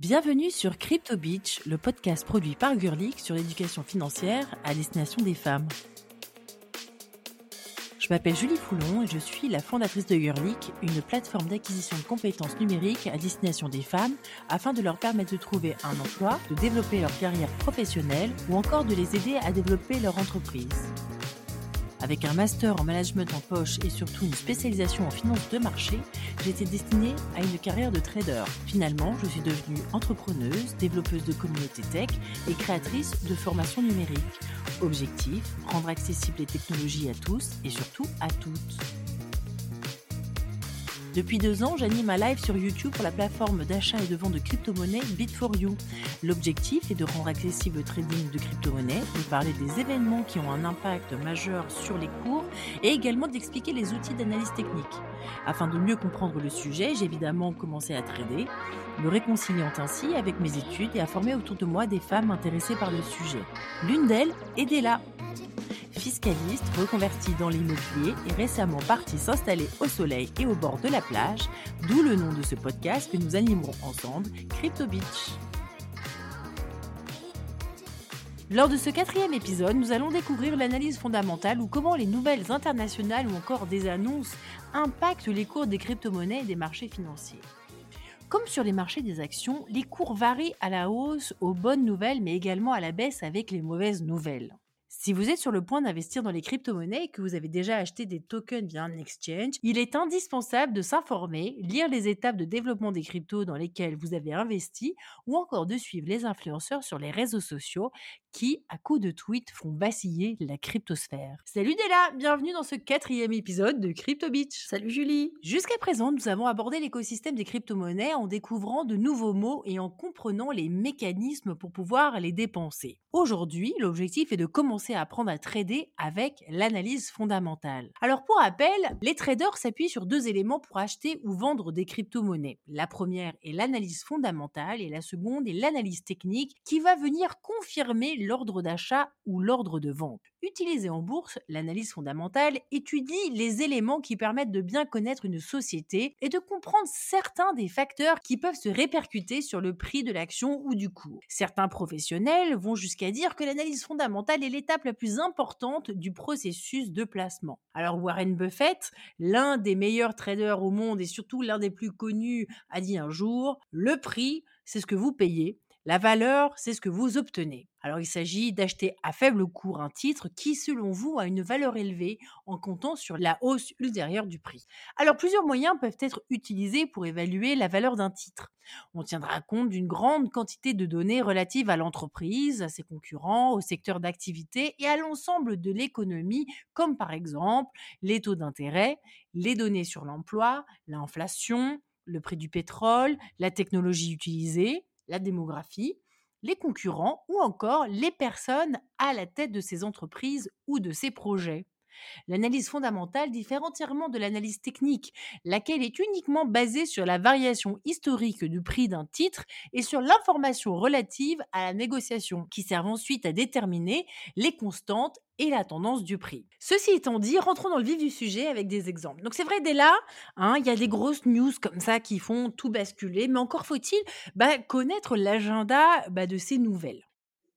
Bienvenue sur Crypto Beach, le podcast produit par Gurlick sur l'éducation financière à destination des femmes. Je m'appelle Julie Foulon et je suis la fondatrice de Gurlick, une plateforme d'acquisition de compétences numériques à destination des femmes afin de leur permettre de trouver un emploi, de développer leur carrière professionnelle ou encore de les aider à développer leur entreprise. Avec un master en management en poche et surtout une spécialisation en finance de marché, j'étais destinée à une carrière de trader. Finalement, je suis devenue entrepreneuse, développeuse de communauté tech et créatrice de formation numérique. Objectif, rendre accessibles les technologies à tous et surtout à toutes. Depuis deux ans, j'anime un live sur YouTube pour la plateforme d'achat et de vente de crypto-monnaies Bit4You. L'objectif est de rendre accessible le trading de crypto-monnaies, de parler des événements qui ont un impact majeur sur les cours et également d'expliquer les outils d'analyse technique. Afin de mieux comprendre le sujet, j'ai évidemment commencé à trader, me réconciliant ainsi avec mes études et à former autour de moi des femmes intéressées par le sujet. L'une d'elles est Della fiscaliste reconverti dans l'immobilier et récemment parti s'installer au soleil et au bord de la plage, d'où le nom de ce podcast que nous animerons ensemble, Crypto Beach. Lors de ce quatrième épisode, nous allons découvrir l'analyse fondamentale ou comment les nouvelles internationales ou encore des annonces impactent les cours des crypto-monnaies et des marchés financiers. Comme sur les marchés des actions, les cours varient à la hausse aux bonnes nouvelles mais également à la baisse avec les mauvaises nouvelles. Si vous êtes sur le point d'investir dans les crypto-monnaies et que vous avez déjà acheté des tokens via un exchange, il est indispensable de s'informer, lire les étapes de développement des cryptos dans lesquelles vous avez investi ou encore de suivre les influenceurs sur les réseaux sociaux qui, à coups de tweets, font vaciller la cryptosphère. Salut Della, bienvenue dans ce quatrième épisode de Crypto Beach. Salut Julie. Jusqu'à présent, nous avons abordé l'écosystème des crypto-monnaies en découvrant de nouveaux mots et en comprenant les mécanismes pour pouvoir les dépenser. Aujourd'hui, l'objectif est de commencer à apprendre à trader avec l'analyse fondamentale. Alors pour rappel, les traders s'appuient sur deux éléments pour acheter ou vendre des crypto-monnaies. La première est l'analyse fondamentale et la seconde est l'analyse technique qui va venir confirmer l'ordre d'achat ou l'ordre de vente. Utilisée en bourse, l'analyse fondamentale étudie les éléments qui permettent de bien connaître une société et de comprendre certains des facteurs qui peuvent se répercuter sur le prix de l'action ou du cours. Certains professionnels vont jusqu'à dire que l'analyse fondamentale est l'étape la plus importante du processus de placement. Alors Warren Buffett, l'un des meilleurs traders au monde et surtout l'un des plus connus, a dit un jour, le prix, c'est ce que vous payez la valeur, c'est ce que vous obtenez. Alors il s'agit d'acheter à faible cours un titre qui, selon vous, a une valeur élevée en comptant sur la hausse ultérieure du prix. Alors plusieurs moyens peuvent être utilisés pour évaluer la valeur d'un titre. On tiendra compte d'une grande quantité de données relatives à l'entreprise, à ses concurrents, au secteur d'activité et à l'ensemble de l'économie, comme par exemple les taux d'intérêt, les données sur l'emploi, l'inflation, le prix du pétrole, la technologie utilisée, la démographie, les concurrents ou encore les personnes à la tête de ces entreprises ou de ces projets. L'analyse fondamentale diffère entièrement de l'analyse technique, laquelle est uniquement basée sur la variation historique du prix d'un titre et sur l'information relative à la négociation, qui servent ensuite à déterminer les constantes et la tendance du prix. Ceci étant dit, rentrons dans le vif du sujet avec des exemples. Donc c'est vrai, dès là, hein, il y a des grosses news comme ça qui font tout basculer, mais encore faut-il bah, connaître l'agenda bah, de ces nouvelles.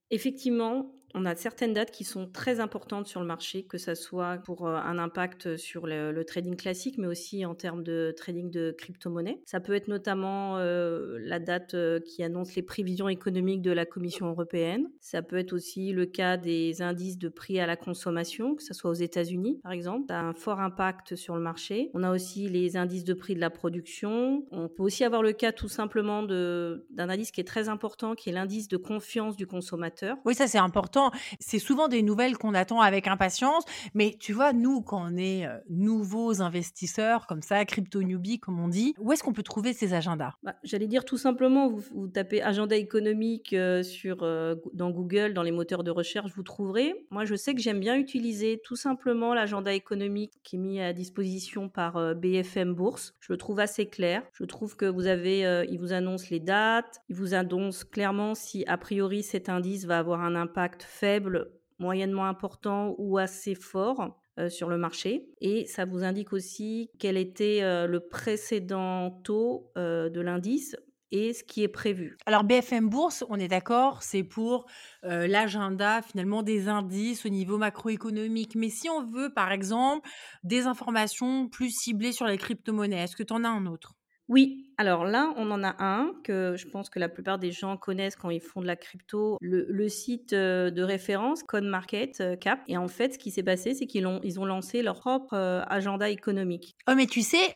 Effectivement, on a certaines dates qui sont très importantes sur le marché, que ce soit pour euh, un impact sur le, trading classique, mais aussi en termes de trading de crypto-monnaie. Ça peut être notamment euh, la date euh, qui annonce les prévisions économiques de la Commission européenne. Ça peut être aussi le cas des indices de prix à la consommation, que ce soit aux États-Unis, par exemple. Ça a un fort impact sur le marché. On a aussi les indices de prix de la production. On peut aussi avoir le cas tout simplement d'un indice qui est très important, qui est l'indice de confiance du consommateur. Oui, ça c'est important c'est souvent des nouvelles qu'on attend avec impatience, mais tu vois, nous, quand on est euh, nouveaux investisseurs, comme ça, crypto newbie, comme on dit, où est-ce qu'on peut trouver ces agendas? Bah, J'allais dire tout simplement, vous, tapez agenda économique euh, sur, euh, dans Google, dans les moteurs de recherche, vous trouverez. Moi, je sais que j'aime bien utiliser tout simplement l'agenda économique qui est mis à disposition par BFM Bourse. Je le trouve assez clair. Je trouve que vous avez, il vous annonce les dates, il vous annonce clairement si a priori cet indice va avoir un impact faible, moyennement important ou assez fort euh, sur le marché. Et ça vous indique aussi quel était euh, le précédent taux euh, de l'indice et ce qui est prévu. Alors BFM Bourse, on est d'accord, c'est pour l'agenda finalement des indices au niveau macroéconomique. Mais si on veut par exemple des informations plus ciblées sur les crypto-monnaies, est-ce que tu en as un autre? Oui, alors là, on en a un que je pense que la plupart des gens connaissent quand ils font de la crypto, le, site euh, de référence CoinMarket euh, Cap. Et en fait, ce qui s'est passé, c'est qu'ils ont, ils ont lancé leur propre euh, agenda économique. Oh, mais tu sais,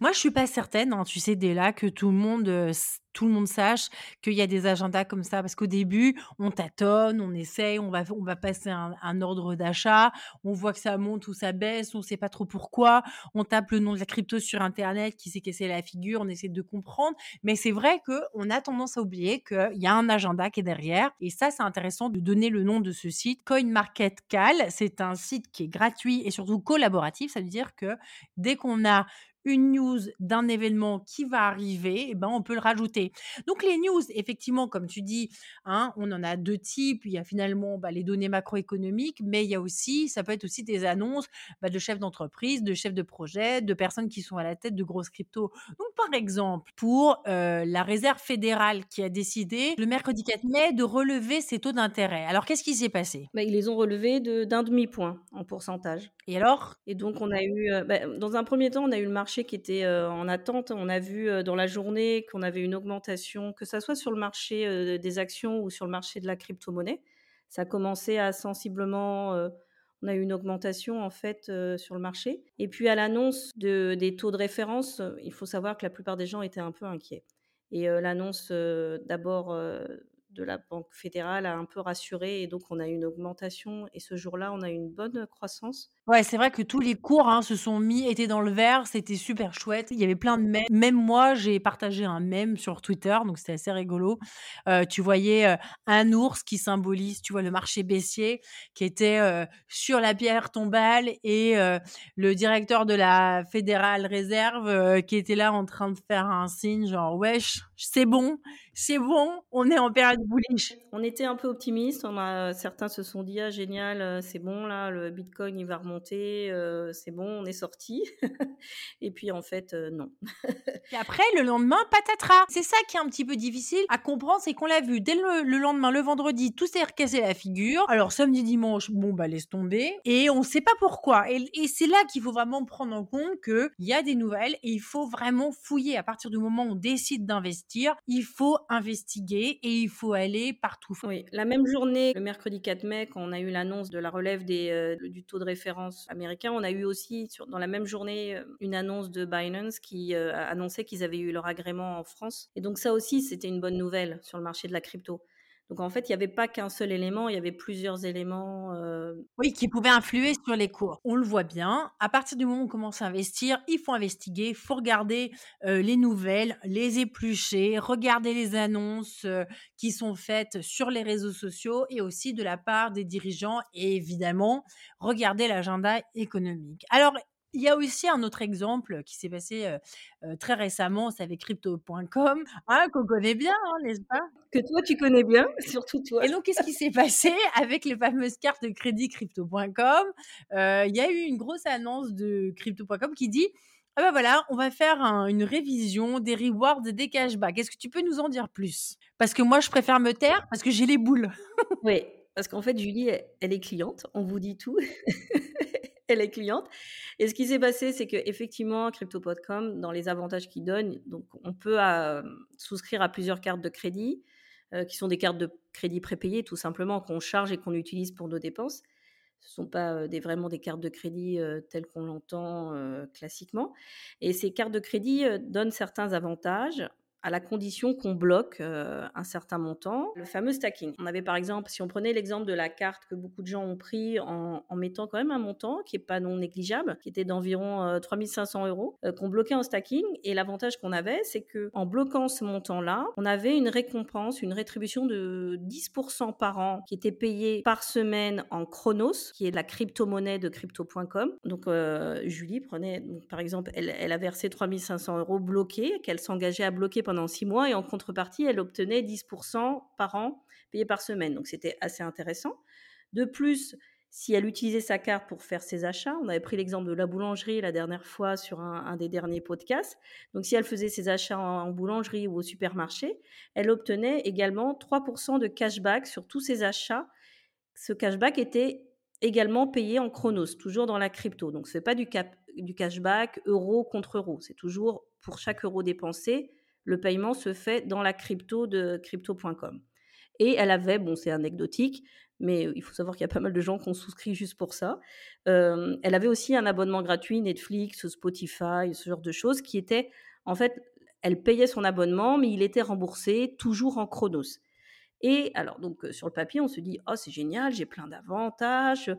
moi, je suis pas certaine, hein, tu sais, dès là, que tout le monde tout le monde sache qu'il y a des agendas comme ça. Parce qu'au début, on tâtonne, on essaye, on va, on va passer un, ordre d'achat, on voit que ça monte ou ça baisse, on ne sait pas trop pourquoi, on tape le nom de la crypto sur Internet, qui s'est cassé la figure, on essaie de comprendre. Mais c'est vrai qu'on a tendance à oublier qu'il y a un agenda qui est derrière. Et ça, c'est intéressant de donner le nom de ce site. CoinMarketCal, c'est un site qui est gratuit et surtout collaboratif. Ça veut dire que dès qu'on a une news d'un événement qui va arriver, eh ben, on peut le rajouter. Donc les news, effectivement, comme tu dis, hein, on en a deux types. Il y a finalement bah, les données macroéconomiques, mais il y a aussi, ça peut être aussi des annonces bah, de chefs d'entreprise, de chefs de projet, de personnes qui sont à la tête de grosses cryptos. Donc par exemple, pour euh, la Réserve fédérale qui a décidé le mercredi 4 mai de relever ses taux d'intérêt. Alors qu'est-ce qui s'est passé? Bah, Ils les ont relevés d'un demi-point en pourcentage. Et alors? Et donc on a eu, euh, dans un premier temps, on a eu le marché qui était en attente. On a vu dans la journée qu'on avait une augmentation, que ce soit sur le marché des actions ou sur le marché de la crypto-monnaie. Ça a commencé à sensiblement on a eu une augmentation en fait sur le marché. Et puis à l'annonce de, des taux de référence, il faut savoir que la plupart des gens étaient un peu inquiets. Et l'annonce d'abord de la Banque fédérale a un peu rassuré et donc on a eu une augmentation et ce jour-là on a eu une bonne croissance. Ouais, c'est vrai que tous les cours hein, se sont mis, étaient dans le vert, c'était super chouette. Il y avait plein de mèmes. Même moi, j'ai partagé un mème sur Twitter, donc c'était assez rigolo. Euh, tu voyais euh, un ours qui symbolise, tu vois, le marché baissier, qui était euh, sur la pierre tombale, et le directeur de la Fédérale Réserve qui était là en train de faire un signe, genre wesh, c'est bon, c'est bon, on est en période bullish. On était un peu optimistes. On a certains se sont dit ah génial, c'est bon là, le Bitcoin il va remonter c'est bon, on est sorti. et puis en fait, non. et après, le lendemain, patatras. C'est ça qui est un petit peu difficile à comprendre, c'est qu'on l'a vu dès le, lendemain, le vendredi, tout s'est recassé la figure. Alors samedi, dimanche, bon bah laisse tomber. Et on ne sait pas pourquoi. Et, c'est là qu'il faut vraiment prendre en compte qu'il y a des nouvelles et il faut vraiment fouiller. À partir du moment où on décide d'investir, il faut investiguer et il faut aller partout. Oui, la même journée, le mercredi 4 mai, quand on a eu l'annonce de la relève des, du taux de référence américain. On a eu aussi dans la même journée euh, une annonce de Binance qui euh, annonçait qu'ils avaient eu leur agrément en France. Et donc ça aussi, c'était une bonne nouvelle sur le marché de la crypto. Donc en fait, il n'y avait pas qu'un seul élément, il y avait plusieurs éléments. Euh, oui, qui pouvaient influer sur les cours. On le voit bien. À partir du moment où on commence à investir, il faut investiguer, il faut regarder les nouvelles, les éplucher, regarder les annonces qui sont faites sur les réseaux sociaux et aussi de la part des dirigeants et évidemment regarder l'agenda économique. Alors, il y a aussi un autre exemple qui s'est passé très récemment, c'est avec crypto.com, hein, qu'on connaît bien, hein, n'est-ce pas? Que toi, tu connais bien, surtout toi. Et donc, qu'est-ce qui s'est passé avec les fameuses cartes de crédit crypto.com Il y a eu une grosse annonce de crypto.com qui dit ah ben voilà, on va faire une révision des rewards et des cashbacks. Est-ce que tu peux nous en dire plus? Parce que moi, je préfère me taire parce que j'ai les boules. oui, parce qu'en fait, Julie, elle est cliente. On vous dit tout. elle est cliente. Et ce qui s'est passé, c'est qu'effectivement, Crypto.com, dans les avantages qu'il donne, donc on peut euh, souscrire à plusieurs cartes de crédit, euh, qui sont des cartes de crédit prépayées, tout simplement, qu'on charge et qu'on utilise pour nos dépenses. Ce ne sont pas euh, des, vraiment des cartes de crédit telles qu'on l'entend classiquement. Et ces cartes de crédit donnent certains avantages à la condition qu'on bloque un certain montant, le fameux stacking. On avait par exemple, si on prenait l'exemple de la carte que beaucoup de gens ont pris en, mettant quand même un montant qui est pas non négligeable, qui était d'environ 3500 euros, qu'on bloquait en stacking. Et l'avantage qu'on avait, c'est que en bloquant ce montant-là, on avait une récompense, une rétribution de 10% par an qui était payée par semaine en Chronos, qui est la crypto-monnaie de crypto.com. Donc Julie prenait, par exemple, elle, elle a versé 3500 euros bloqués, qu'elle s'engageait à bloquer pendant six mois et en contrepartie, elle obtenait 10% par an payé par semaine. Donc c'était assez intéressant. De plus, si elle utilisait sa carte pour faire ses achats, on avait pris l'exemple de la boulangerie la dernière fois sur un, des derniers podcasts, donc si elle faisait ses achats en, boulangerie ou au supermarché, elle obtenait également 3% de cashback sur tous ses achats. Ce cashback était également payé en chronos, toujours dans la crypto. Donc ce n'est pas du, du cashback euro contre euro, c'est toujours pour chaque euro dépensé, le paiement se fait dans la crypto de crypto.com. Et elle avait, bon c'est anecdotique, mais il faut savoir qu'il y a pas mal de gens qui ont souscrit juste pour ça. elle avait aussi un abonnement gratuit, Netflix, Spotify, ce genre de choses, qui était, en fait, elle payait son abonnement, mais il était remboursé toujours en chronos. Et alors, donc, sur le papier, on se dit, oh, c'est génial, j'ai plein d'avantages,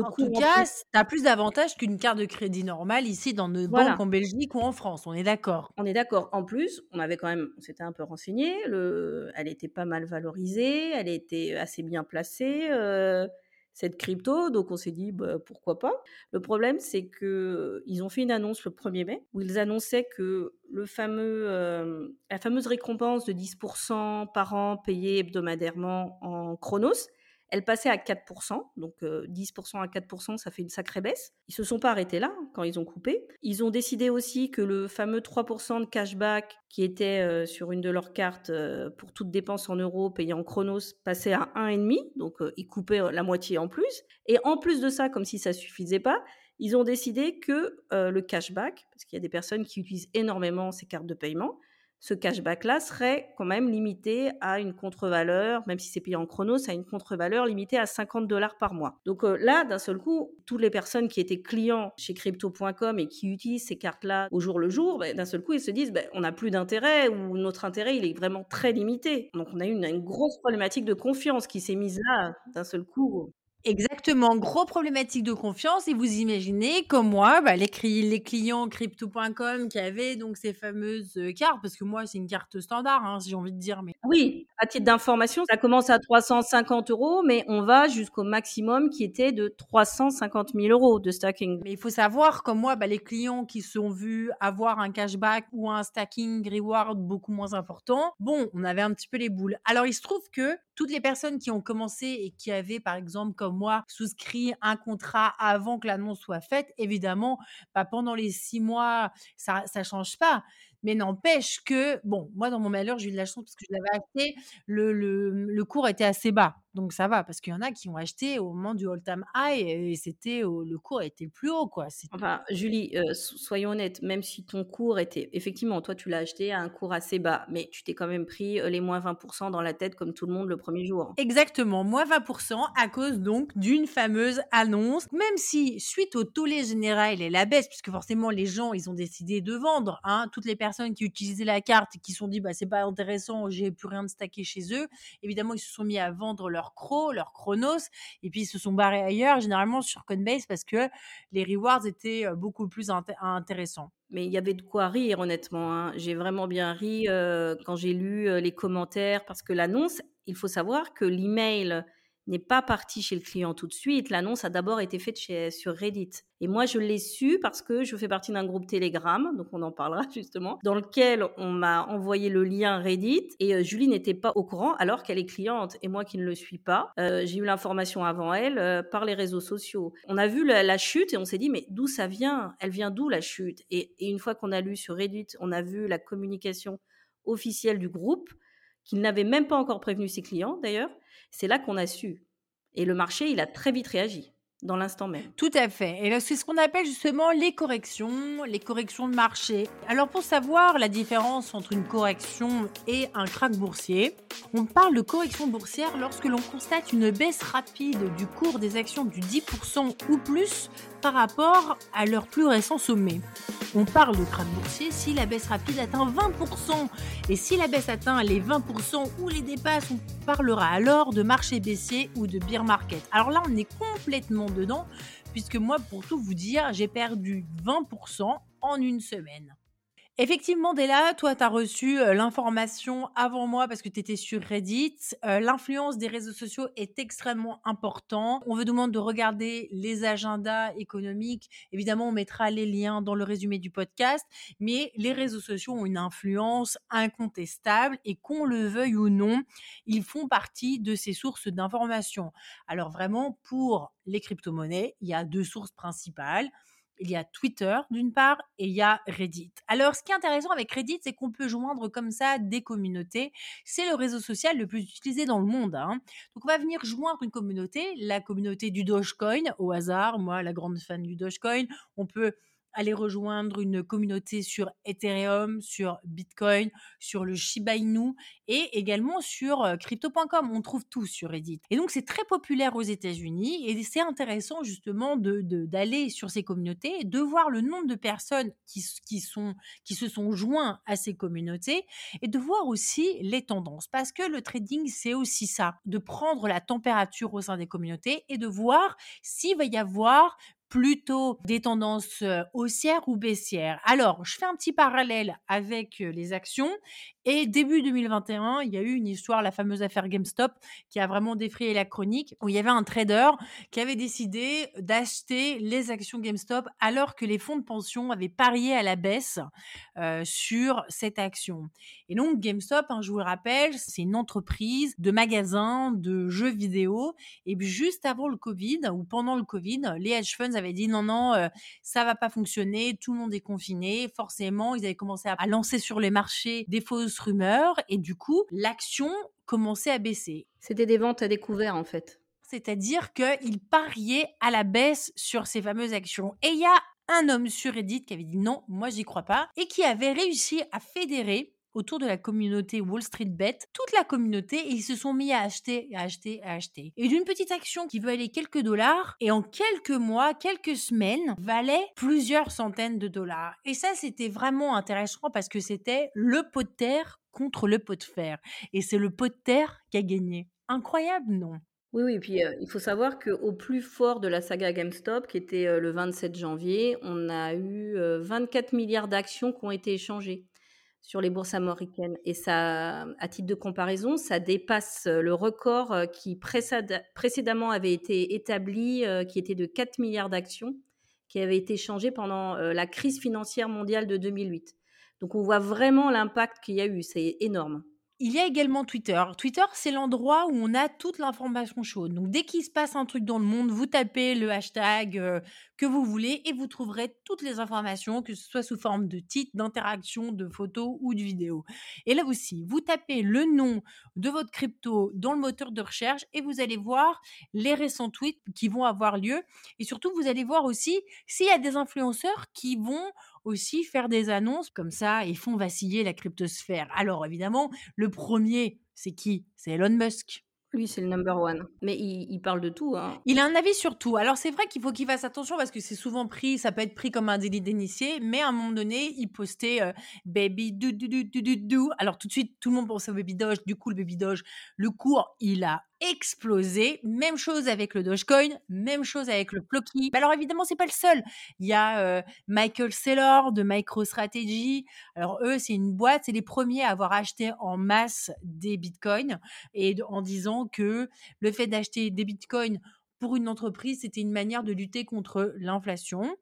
en tout cas, tu as plus d'avantages qu'une carte de crédit normale ici dans nos banques en Belgique ou en France, on est d'accord. On est d'accord. En plus, on avait quand même, on s'était un peu renseigné, le, elle était pas mal valorisée, elle était assez bien placée, euh, cette crypto, donc on s'est dit bah, pourquoi pas. Le problème, c'est que ils ont fait une annonce le 1er mai où ils annonçaient que le fameux, euh, la fameuse récompense de 10% par an payée hebdomadairement en chronos, elle passait à 4%, donc 10% à 4%, ça fait une sacrée baisse. Ils se sont pas arrêtés là hein, quand ils ont coupé. Ils ont décidé aussi que le fameux 3% de cashback qui était sur une de leurs cartes pour toute dépense en euros payée en chronos passait à 1,5, donc ils coupaient la moitié en plus. Et en plus de ça, comme si ça suffisait pas, ils ont décidé que le cashback, parce qu'il y a des personnes qui utilisent énormément ces cartes de paiement, ce cashback-là serait quand même limité à une contre-valeur, même si c'est payé en chrono, ça a une contre-valeur limitée à 50 dollars par mois. Donc euh, là, d'un seul coup, toutes les personnes qui étaient clients chez crypto.com et qui utilisent ces cartes-là au jour le jour, ben, d'un seul coup, ils se disent, ben, on n'a plus d'intérêt ou notre intérêt, il est vraiment très limité. Donc on a eu une grosse problématique de confiance qui s'est mise là, d'un seul coup. Exactement, gros problématique de confiance. Et vous imaginez, comme moi, bah, les, les, clients crypto.com qui avaient donc ces fameuses euh, cartes, parce que moi, c'est une carte standard, hein, si j'ai envie de dire. Mais... Oui, à titre d'information, ça commence à 350 euros, mais on va jusqu'au maximum qui était de 350 000 euros de stacking. Mais il faut savoir, comme moi, bah, les clients qui sont vus avoir un cashback ou un stacking reward beaucoup moins important, bon, on avait un petit peu les boules. Alors, il se trouve que toutes les personnes qui ont commencé et qui avaient, par exemple, comme moi, souscrit un contrat avant que l'annonce soit faite, évidemment, bah, pendant les six mois, ça ne change pas. Mais n'empêche que, bon, moi, dans mon malheur, j'ai eu de la chance parce que je l'avais acheté, le, cours était assez bas. Donc ça va, parce qu'il y en a qui ont acheté au moment du all-time high et c'était le cours était le plus haut, quoi. Enfin, Julie, euh, soyons honnêtes, même si ton cours était, effectivement, toi tu l'as acheté à un cours assez bas, mais tu t'es quand même pris euh, les moins 20% dans la tête comme tout le monde le premier jour. Exactement, moins 20% à cause donc d'une fameuse annonce, même si suite au tollé général et la baisse, puisque forcément les gens ils ont décidé de vendre, hein, toutes les personnes qui utilisaient la carte et qui se sont dit bah c'est pas intéressant, j'ai plus rien de stacké chez eux, évidemment ils se sont mis à vendre leur leur Cro, leur Chronos, et puis ils se sont barrés ailleurs, généralement sur Coinbase, parce que les rewards étaient beaucoup plus intéressants. Mais il y avait de quoi rire, honnêtement. Hein. J'ai vraiment bien ri quand j'ai lu les commentaires, parce que l'annonce, il faut savoir que l'email n'est pas parti chez le client tout de suite. L'annonce a d'abord été faite sur Reddit. Et moi, je l'ai su parce que je fais partie d'un groupe Telegram, donc on en parlera justement, dans lequel on m'a envoyé le lien Reddit et euh, Julie n'était pas au courant alors qu'elle est cliente et moi qui ne le suis pas. Euh, j'ai eu l'information avant elle euh, par les réseaux sociaux. On a vu la, chute et on s'est dit mais d'où ça vient? Elle vient d'où la chute? Et, et une fois qu'on a lu sur Reddit, on a vu la communication officielle du groupe qu'il n'avait même pas encore prévenu ses clients d'ailleurs c'est là qu'on a su. Et le marché, il a très vite réagi dans l'instant même. Tout à fait. Et c'est ce qu'on appelle justement les corrections, les corrections de marché. Alors pour savoir la différence entre une correction et un krach boursier, on parle de correction boursière lorsque l'on constate une baisse rapide du cours des actions du 10% ou plus par rapport à leur plus récent sommet. On parle de krach boursier si la baisse rapide atteint 20%. Et si la baisse atteint les 20% ou les dépasse, on parlera alors de marché baissier ou de bear market. Alors là, on est complètement dedans, puisque moi, pour tout vous dire, j'ai perdu 20% en une semaine. Effectivement, dès là, toi, tu as reçu l'information avant moi parce que tu étais sur Reddit. L'influence des réseaux sociaux est extrêmement importante. On vous demande de regarder les agendas économiques. Évidemment, on mettra les liens dans le résumé du podcast, mais les réseaux sociaux ont une influence incontestable et qu'on le veuille ou non, ils font partie de ces sources d'information. Alors vraiment, pour les crypto-monnaies, il y a deux sources principales il y a Twitter d'une part et il y a Reddit. Alors, ce qui est intéressant avec Reddit, c'est qu'on peut joindre comme ça des communautés. C'est le réseau social le plus utilisé dans le monde. Hein. Donc, on va venir joindre une communauté, la communauté du Dogecoin, au hasard. Moi, la grande fan du Dogecoin. On peut aller rejoindre une communauté sur Ethereum, sur Bitcoin, sur le Shiba Inu et également sur euh, crypto.com. On trouve tout sur Reddit. Et donc, c'est très populaire aux États-Unis et c'est intéressant justement d'aller de, sur ces communautés, de voir le nombre de personnes qui, qui, sont, qui se sont joints à ces communautés et de voir aussi les tendances. Parce que le trading, c'est aussi ça, de prendre la température au sein des communautés et de voir s'il va y avoir plutôt des tendances haussières ou baissières. Alors, je fais un petit parallèle avec les actions et début 2021, il y a eu une histoire, la fameuse affaire GameStop, qui a vraiment défrayé la chronique, où il y avait un trader qui avait décidé d'acheter les actions GameStop alors que les fonds de pension avaient parié à la baisse euh, sur cette action. Et donc GameStop, hein, je vous le rappelle, c'est une entreprise de magasins de jeux vidéo. Et juste avant le Covid ou pendant le Covid, les hedge funds avaient dit non, non, euh, ça va pas fonctionner, tout le monde est confiné. Forcément, ils avaient commencé à lancer sur les marchés des fausses rumeur et du coup, l'action commençait à baisser. C'était des ventes à découvert en fait. C'est-à-dire qu'il pariait à la baisse sur ces fameuses actions. Et il y a un homme sur Reddit qui avait dit non, moi j'y crois pas, et qui avait réussi à fédérer autour de la communauté Wall Street Bet, toute la communauté, ils se sont mis à acheter, à acheter, à acheter. Et d'une petite action qui aller quelques dollars, et en quelques mois, quelques semaines, valait plusieurs centaines de dollars. Et ça, c'était vraiment intéressant parce que c'était le pot de terre contre le pot de fer. Et c'est le pot de terre qui a gagné. Incroyable, non? Oui, oui, puis euh, il faut savoir qu'au plus fort de la saga GameStop, qui était euh, le 27 janvier, on a eu 24 euh, milliards d'actions qui ont été échangées sur les bourses américaines. Et ça, à titre de comparaison, ça dépasse euh, le record euh, qui précédemment avait été établi, euh, qui était de 4 milliards d'actions, qui avait été changé pendant la crise financière mondiale de 2008. Donc on voit vraiment l'impact qu'il y a eu, c'est énorme. Il y a également Twitter. Twitter, c'est l'endroit où on a toute l'information chaude. Donc, dès qu'il se passe un truc dans le monde, vous tapez le hashtag euh, que vous voulez et vous trouverez toutes les informations, que ce soit sous forme de titres, d'interaction, de photos ou de vidéos. Et là aussi, vous tapez le nom de votre crypto dans le moteur de recherche et vous allez voir les récents tweets qui vont avoir lieu. Et surtout, vous allez voir aussi s'il y a des influenceurs qui vont aussi faire des annonces comme ça et font vaciller la cryptosphère. Alors évidemment, le premier, c'est qui? C'est Elon Musk. Lui, c'est le number one. Mais il, parle de tout. Hein. Il a un avis sur tout. Alors, c'est vrai qu'il faut qu'il fasse attention parce que c'est souvent pris, ça peut être pris comme un délit d'initié, mais à un moment donné, il postait euh, Baby do do do do do. Alors, tout de suite, tout le monde pensait au Baby Doge. Du coup, le Baby Doge, le cours, il a explosé. Même chose avec le Dogecoin, même chose avec le Floki. alors évidemment, c'est pas le seul. Il y a euh, Michael Saylor de MicroStrategy. Alors eux, c'est une boîte, c'est les premiers à avoir acheté en masse des bitcoins et en disant que le fait d'acheter des bitcoins pour une entreprise, c'était une manière de lutter contre l'inflation.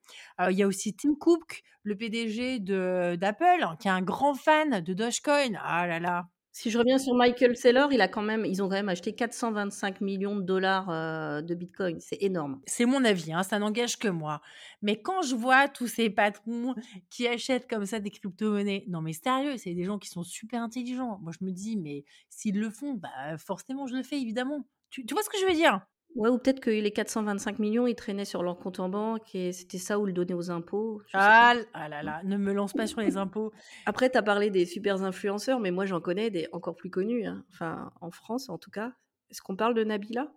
il y a aussi Tim Cook, le PDG d'Apple, qui est un grand fan de Dogecoin. Ah là là, si je reviens sur Michael Saylor, il a quand même, ils ont quand même acheté 425 millions de dollars euh, de Bitcoin. C'est énorme. C'est mon avis, hein, ça n'engage que moi. Mais quand je vois tous ces patrons qui achètent comme ça des crypto-monnaies, non mais sérieux, c'est des gens qui sont super intelligents. Moi je me dis, mais s'ils le font, bah forcément je le fais évidemment. Tu, tu vois ce que je veux dire? Ouais, ou peut-être que les 425 millions, ils traînaient sur leur compte en banque et c'était ça ou le donner aux impôts. Ah, ah, là là, ne me lance pas sur les impôts. Après, tu as parlé des super influenceurs, mais moi j'en connais des encore plus connus, hein. enfin en France en tout cas. Est-ce qu'on parle de Nabila?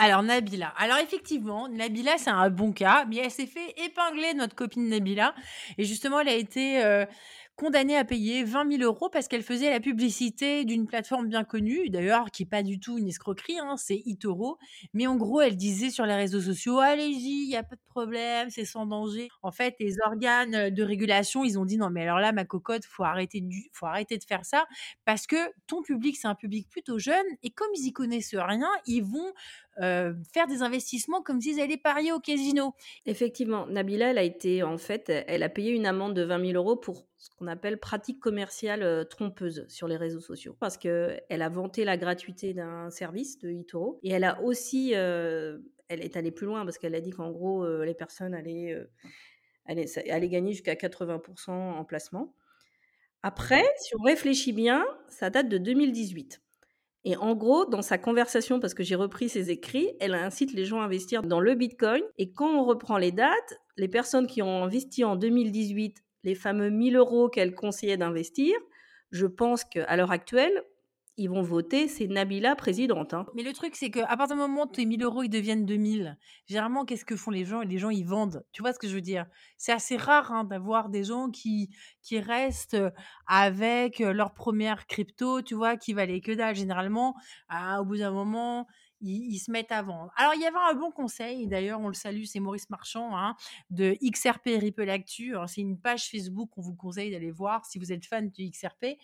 Alors Nabila. Alors effectivement, Nabila c'est un bon cas, mais elle s'est fait épingler notre copine Nabila et justement elle a été euh, condamnée à payer 20 000 euros parce qu'elle faisait la publicité d'une plateforme bien connue, d'ailleurs, qui n'est pas du tout une escroquerie, hein, c'est eToro. Mais en gros, elle disait sur les réseaux sociaux, allez-y, il n'y a pas de problème, c'est sans danger. En fait, les organes de régulation, ils ont dit, non, mais alors là, ma cocotte, faut faut arrêter de faire ça parce que ton public, c'est un public plutôt jeune et comme ils y connaissent rien, ils vont euh, faire des investissements comme s'ils allaient parier au casino. Effectivement, Nabila, elle a été, en fait, elle a payé une amende de 20 000 euros pour ce qu'on appelle pratique commerciale euh, trompeuse sur les réseaux sociaux. Parce qu'elle a vanté la gratuité d'un service de eToro. Et elle a aussi, euh, elle est allée plus loin parce qu'elle a dit qu'en gros, les personnes allaient, allaient gagner jusqu'à 80% en placement. Après, si on réfléchit bien, ça date de 2018. Et en gros, dans sa conversation, parce que j'ai repris ses écrits, elle incite les gens à investir dans le Bitcoin. Et quand on reprend les dates, les personnes qui ont investi en 2018 les fameux 1000 euros qu'elle conseillait d'investir, je pense qu'à l'heure actuelle, ils vont voter, c'est Nabila présidente. Hein. Mais le truc, c'est qu'à partir du moment où tes 1000 euros, ils deviennent 2000, généralement, qu'est-ce que font les gens? Les gens, ils vendent. Tu vois ce que je veux dire? C'est assez rare hein, d'avoir des gens qui, qui restent avec leur première crypto, tu vois, qui valait que dalle. Généralement, au bout d'un moment, ils, se mettent à vendre. Alors, il y avait un bon conseil, d'ailleurs, on le salue, c'est Maurice Marchand, hein, de XRP Ripple Actu. C'est une page Facebook qu'on vous conseille d'aller voir si vous êtes fan de XRP.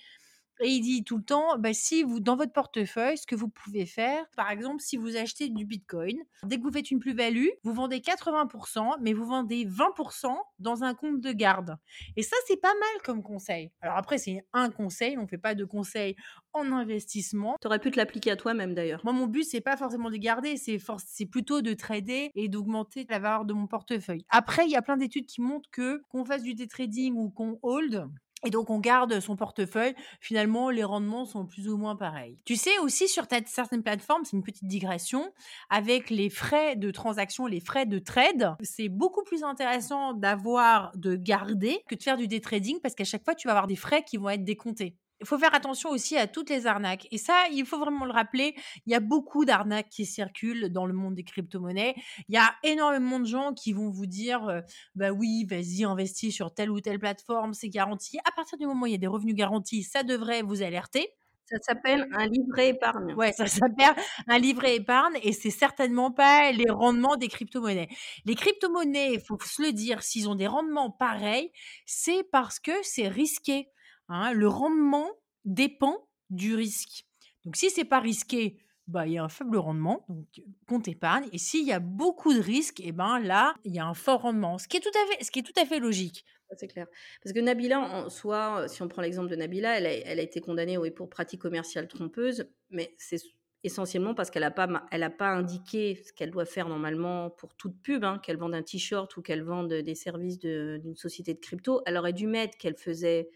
Et il dit tout le temps, bah, si vous, dans votre portefeuille, ce que vous pouvez faire, par exemple, si vous achetez du Bitcoin, dès que vous faites une plus-value, vous vendez 80%, mais vous vendez 20% dans un compte de garde. Et ça, c'est pas mal comme conseil. Alors après, c'est un conseil, on ne fait pas de conseil en investissement. Tu aurais pu te l'appliquer à toi-même d'ailleurs. Moi, mon but, c'est pas forcément de garder, c'est, c'est plutôt de trader et d'augmenter la valeur de mon portefeuille. Après, il y a plein d'études qui montrent que qu'on fasse du day trading ou qu'on hold, et donc, on garde son portefeuille. Finalement, les rendements sont plus ou moins pareils. Tu sais aussi, sur certaines plateformes, c'est une petite digression, avec les frais de transaction, les frais de trade, c'est beaucoup plus intéressant d'avoir, de garder que de faire du day trading parce qu'à chaque fois, tu vas avoir des frais qui vont être décomptés il faut faire attention aussi à toutes les arnaques. Et ça, il faut vraiment le rappeler, il y a beaucoup d'arnaques qui circulent dans le monde des crypto-monnaies. Il y a énormément de gens qui vont vous dire, bah oui, vas-y, investis sur telle ou telle plateforme, c'est garanti. À partir du moment où il y a des revenus garantis, ça devrait vous alerter. Ça s'appelle un livret épargne. Ouais, ça s'appelle un livret épargne et c'est certainement pas les rendements des crypto-monnaies. Les crypto-monnaies, il faut se le dire, s'ils ont des rendements pareils, c'est parce que c'est risqué. Hein, le rendement dépend du risque. Donc si c'est pas risqué, bah, il y a un faible rendement, donc compte épargne. Et s'il y a beaucoup de risques, eh ben là, il y a un fort rendement, ce qui est tout à fait, ce qui est tout à fait logique. C'est clair. Parce que Nabila, en soi, si on prend l'exemple de Nabila, elle a, été condamnée pour pratique commerciale trompeuse, mais c'est essentiellement parce qu'elle n'a pas, pas indiqué ce qu'elle doit faire normalement pour toute pub, hein, qu'elle vende un t-shirt ou qu'elle vende des services d'une société de crypto. Elle aurait dû mettre qu'elle faisait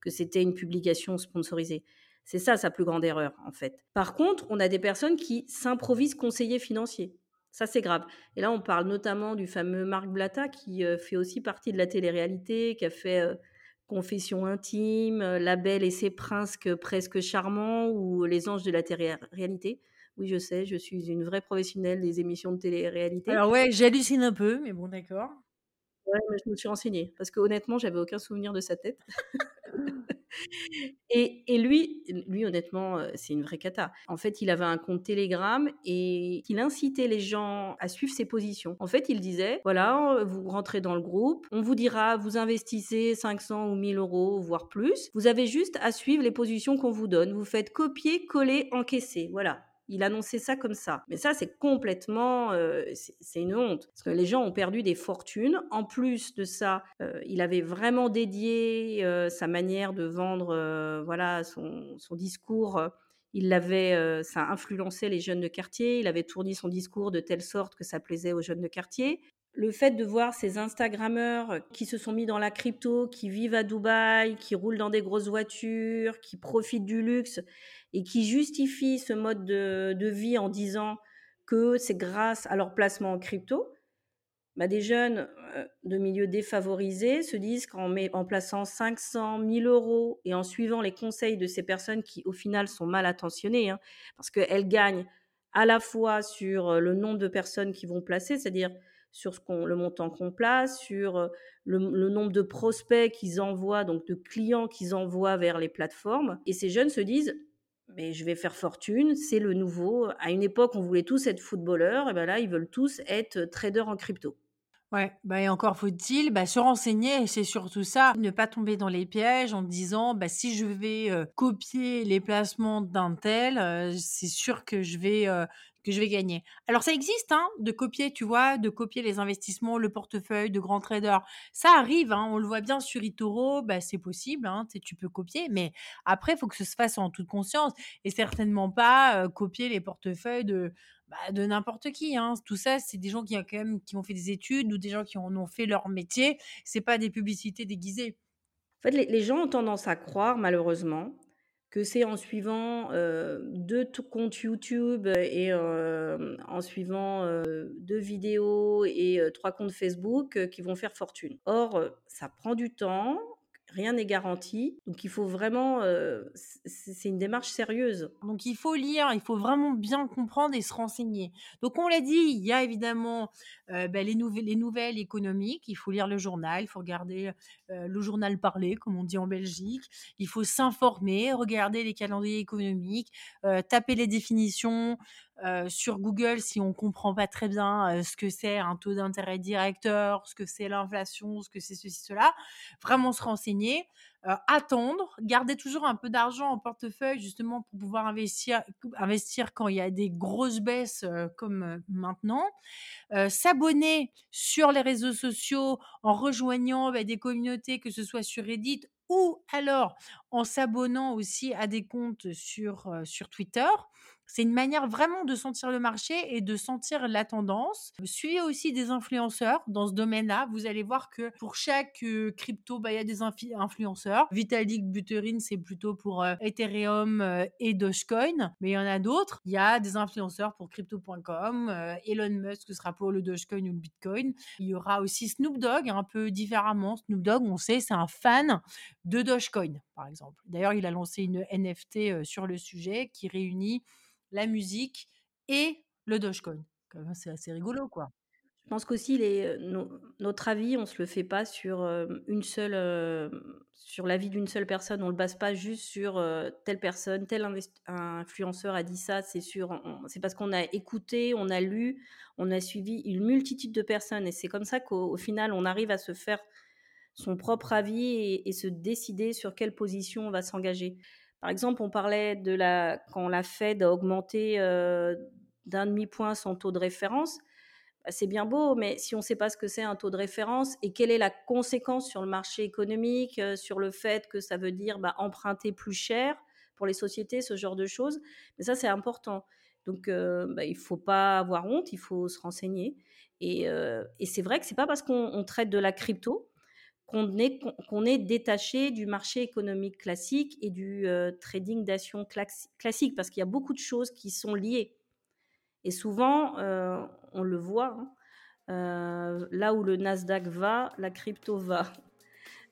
que c'était une publication sponsorisée. C'est ça sa plus grande erreur, en fait. Par contre, on a des personnes qui s'improvisent conseillers financiers. Ça, c'est grave. Et là, on parle notamment du fameux Marc Blatta, qui euh, fait aussi partie de la télé-réalité, qui a fait euh, Confession intime, euh, La Belle et ses princes presque charmants, ou Les anges de la télé-réalité. Oui, je sais, je suis une vraie professionnelle des émissions de télé-réalité. Alors ouais, j'hallucine un peu, mais bon, d'accord. Ouais, mais je me suis renseignée, parce que honnêtement, j'avais aucun souvenir de sa tête. Et, et, lui, lui, honnêtement, c'est une vraie cata. En fait, il avait un compte Telegram et il incitait les gens à suivre ses positions. En fait, il disait, voilà, vous rentrez dans le groupe, on vous dira, vous investissez 500 ou 1000 euros, voire plus. Vous avez juste à suivre les positions qu'on vous donne. Vous faites copier, coller, encaisser. Voilà. Il annonçait ça comme ça. Mais ça, c'est complètement, euh, c'est une honte. Parce que les gens ont perdu des fortunes. En plus de ça, euh, il avait vraiment dédié euh, sa manière de vendre, voilà, son, discours. Il l'avait, ça influençait les jeunes de quartier. Il avait tourné son discours de telle sorte que ça plaisait aux jeunes de quartier. Le fait de voir ces Instagrammeurs qui se sont mis dans la crypto, qui vivent à Dubaï, qui roulent dans des grosses voitures, qui profitent du luxe et qui justifient ce mode de, vie en disant que c'est grâce à leur placement en crypto, bah des jeunes euh, de milieux défavorisés se disent qu'en en plaçant 500 000 euros et en suivant les conseils de ces personnes qui au final sont mal attentionnées, hein, parce qu'elles gagnent à la fois sur euh, le nombre de personnes qui vont placer, c'est-à-dire sur le montant qu'on place, sur le, nombre de prospects qu'ils envoient, donc de clients qu'ils envoient vers les plateformes. Et ces jeunes se disent, mais je vais faire fortune, c'est le nouveau. À une époque, on voulait tous être footballeurs, et ben là, ils veulent tous être traders en crypto. Ouais, bah, et encore faut-il bah, se renseigner, c'est surtout ça, ne pas tomber dans les pièges en disant bah, si je vais copier les placements d'un tel, c'est sûr que je vais que je vais gagner. Alors ça existe, hein, de copier, tu vois, de copier les investissements, le portefeuille de grands traders. Ça arrive, hein, on le voit bien sur eToro, bah, c'est possible, hein, tu peux copier, mais après, faut que ce se fasse en toute conscience et certainement pas copier les portefeuilles de, bah, de n'importe qui. Hein. Tout ça, c'est des gens qui, ont quand même, qui ont fait des études ou des gens qui en ont fait leur métier. C'est pas des publicités déguisées. En fait, les gens ont tendance à croire, malheureusement, que c'est en suivant deux comptes YouTube et en suivant deux vidéos et trois comptes Facebook qu'ils vont faire fortune. Or, ça prend du temps, rien n'est garanti. Donc il faut vraiment, euh, c'est une démarche sérieuse. Donc il faut lire, il faut vraiment bien comprendre et se renseigner. Donc on l'a dit, il y a évidemment euh, ben, les, nouvelles, les nouvelles économiques, il faut lire le journal, il faut regarder euh, le journal parlé, comme on dit en Belgique, il faut s'informer, regarder les calendriers économiques, taper les définitions, sur Google si on comprend pas très bien ce que c'est un taux d'intérêt directeur, ce que c'est l'inflation, ce que c'est ceci, cela. Vraiment se renseigner, attendre, garder toujours un peu d'argent en portefeuille justement pour pouvoir investir, investir quand il y a des grosses baisses comme maintenant. S'abonner sur les réseaux sociaux en rejoignant bah, des communautés, que ce soit sur Reddit ou alors en s'abonnant aussi à des comptes sur, sur Twitter. C'est une manière vraiment de sentir le marché et de sentir la tendance. Suivez aussi des influenceurs dans ce domaine-là. Vous allez voir que pour chaque crypto, bah, il y a des influenceurs. Vitalik Buterin, c'est plutôt pour Ethereum et Dogecoin, mais il y en a d'autres. Il y a des influenceurs pour crypto.com. Elon Musk ce sera pour le Dogecoin ou le Bitcoin. Il y aura aussi Snoop Dogg, un peu différemment. Snoop Dogg, on sait, c'est un fan de Dogecoin, par exemple. D'ailleurs, il a lancé une NFT sur le sujet qui réunit la musique et le Dogecoin. C'est assez rigolo, quoi. Je pense qu'aussi notre avis, on se le fait pas sur une seule, sur l'avis d'une seule personne. On le base pas juste sur telle personne, tel influenceur a dit ça. C'est c'est parce qu'on a écouté, on a lu, on a suivi une multitude de personnes, et c'est comme ça qu'au final, on arrive à se faire son propre avis et se décider sur quelle position on va s'engager. Par exemple, on parlait de la quand la Fed a augmenté d'un demi-point son taux de référence. Bah, c'est bien beau, mais si on ne sait pas ce que c'est un taux de référence et quelle est la conséquence sur le marché économique, sur le fait que ça veut dire bah, emprunter plus cher pour les sociétés, ce genre de choses, mais ça c'est important. Donc bah, il ne faut pas avoir honte, il faut se renseigner. Et, et c'est vrai que c'est pas parce qu'on traite de la crypto qu'on est, détaché du marché économique classique et du euh, trading d'action classique, parce qu'il y a beaucoup de choses qui sont liées. Et souvent, euh, on le voit, hein, euh, là où le Nasdaq va, la crypto va.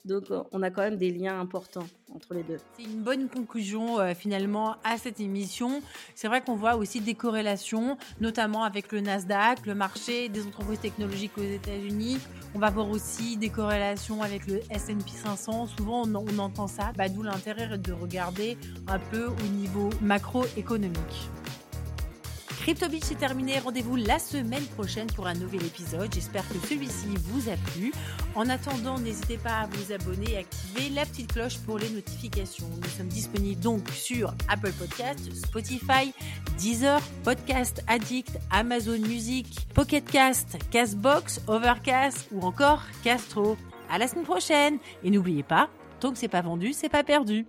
Donc, euh, on a quand même des liens importants entre les deux. C'est une bonne conclusion euh, finalement à cette émission. C'est vrai qu'on voit aussi des corrélations, notamment avec le Nasdaq, le marché des entreprises technologiques aux États-Unis. On va voir aussi des corrélations avec le S&P 500. Souvent, on, entend ça. Bah, D'où l'intérêt de regarder un peu au niveau macroéconomique. Crypto Beach est terminé. Rendez-vous la semaine prochaine pour un nouvel épisode. J'espère que celui-ci vous a plu. En attendant, n'hésitez pas à vous abonner et activer la petite cloche pour les notifications. Nous sommes disponibles donc sur Apple Podcast, Spotify, Deezer, Podcast Addict, Amazon Music, Pocket Cast, Castbox, Overcast ou encore Castro. À la semaine prochaine et n'oubliez pas, tant que c'est pas vendu, c'est pas perdu.